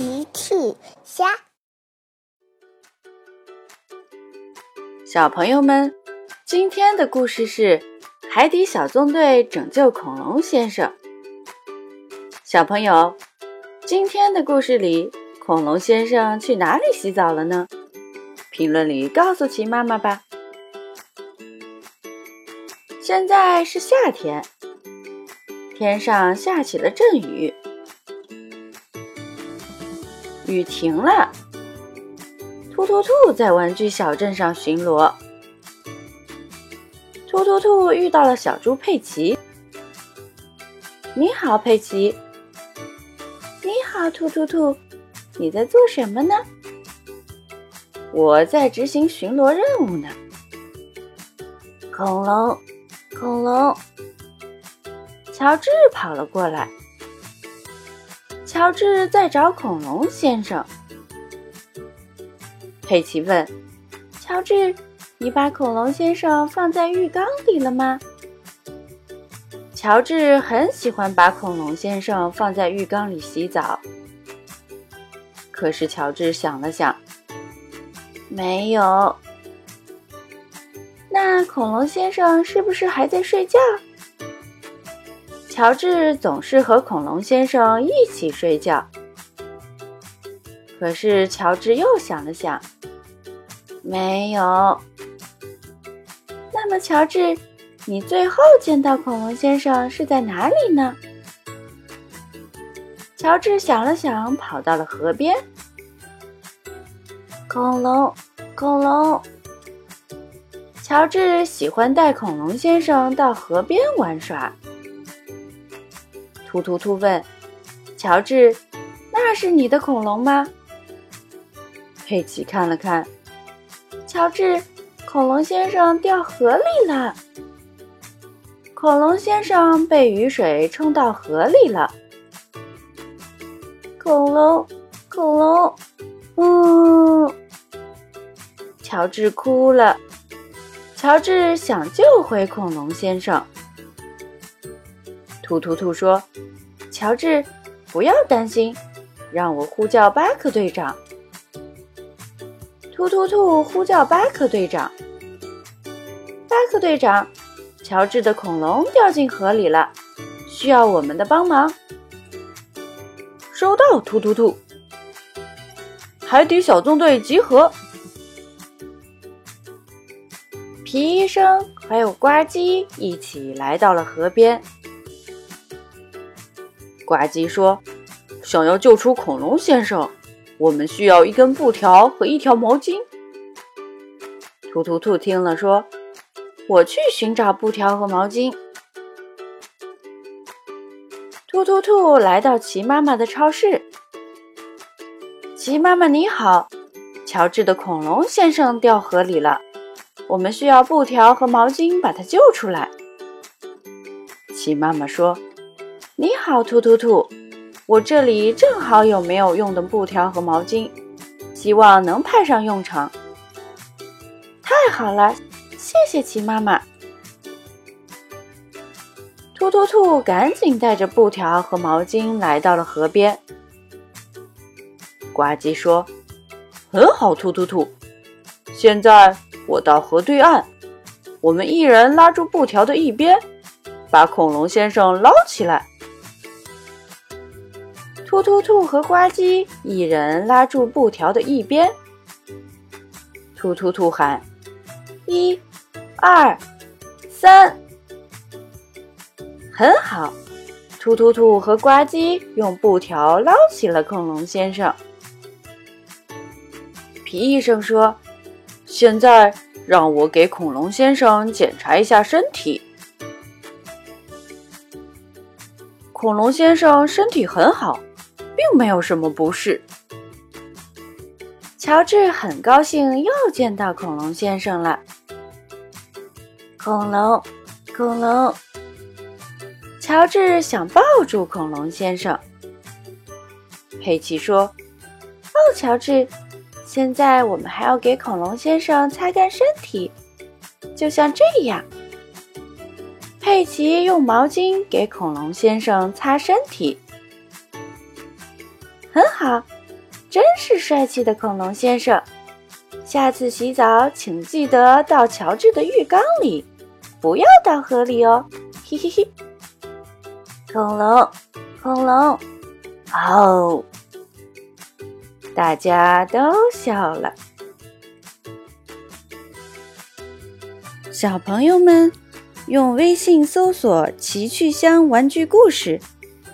奇趣虾，小朋友们，今天的故事是《海底小纵队拯救恐龙先生》。小朋友，今天的故事里，恐龙先生去哪里洗澡了呢？评论里告诉奇妈妈吧。现在是夏天，天上下起了阵雨。雨停了，突突兔在玩具小镇上巡逻。突突兔遇到了小猪佩奇。你好，佩奇。你好，突突兔。你在做什么呢？我在执行巡逻任务呢。恐龙，恐龙。乔治跑了过来。乔治在找恐龙先生。佩奇问：“乔治，你把恐龙先生放在浴缸里了吗？”乔治很喜欢把恐龙先生放在浴缸里洗澡。可是乔治想了想，没有。那恐龙先生是不是还在睡觉？乔治总是和恐龙先生一起睡觉，可是乔治又想了想，没有。那么，乔治，你最后见到恐龙先生是在哪里呢？乔治想了想，跑到了河边。恐龙，恐龙。乔治喜欢带恐龙先生到河边玩耍。突突突问：“乔治，那是你的恐龙吗？”佩奇看了看，乔治，恐龙先生掉河里了。恐龙先生被雨水冲到河里了。恐龙，恐龙，嗯，乔治哭了。乔治想救回恐龙先生。突突兔说：“乔治，不要担心，让我呼叫巴克队长。”突突兔呼叫巴克队长。巴克队长，乔治的恐龙掉进河里了，需要我们的帮忙。收到，突突兔。海底小纵队集合。皮医生还有呱唧一起来到了河边。呱唧说：“想要救出恐龙先生，我们需要一根布条和一条毛巾。”突突兔听了说：“我去寻找布条和毛巾。”突突兔来到奇妈妈的超市。奇妈妈你好，乔治的恐龙先生掉河里了，我们需要布条和毛巾把他救出来。奇妈妈说。你好，突突兔，我这里正好有没有用的布条和毛巾，希望能派上用场。太好了，谢谢齐妈妈。突突兔赶紧带着布条和毛巾来到了河边。呱唧说：“很好，突突兔，现在我到河对岸，我们一人拉住布条的一边，把恐龙先生捞起来。”突突兔和呱唧一人拉住布条的一边。突突兔喊：“一、二、三！”很好，突突兔和呱唧用布条捞起了恐龙先生。皮医生说：“现在让我给恐龙先生检查一下身体。”恐龙先生身体很好。并没有什么不适。乔治很高兴又见到恐龙先生了。恐龙，恐龙。乔治想抱住恐龙先生。佩奇说：“哦，乔治，现在我们还要给恐龙先生擦干身体，就像这样。”佩奇用毛巾给恐龙先生擦身体。很好，真是帅气的恐龙先生。下次洗澡请记得到乔治的浴缸里，不要到河里哦。嘿嘿嘿，恐龙，恐龙，哦，大家都笑了。小朋友们，用微信搜索“奇趣箱玩具故事”，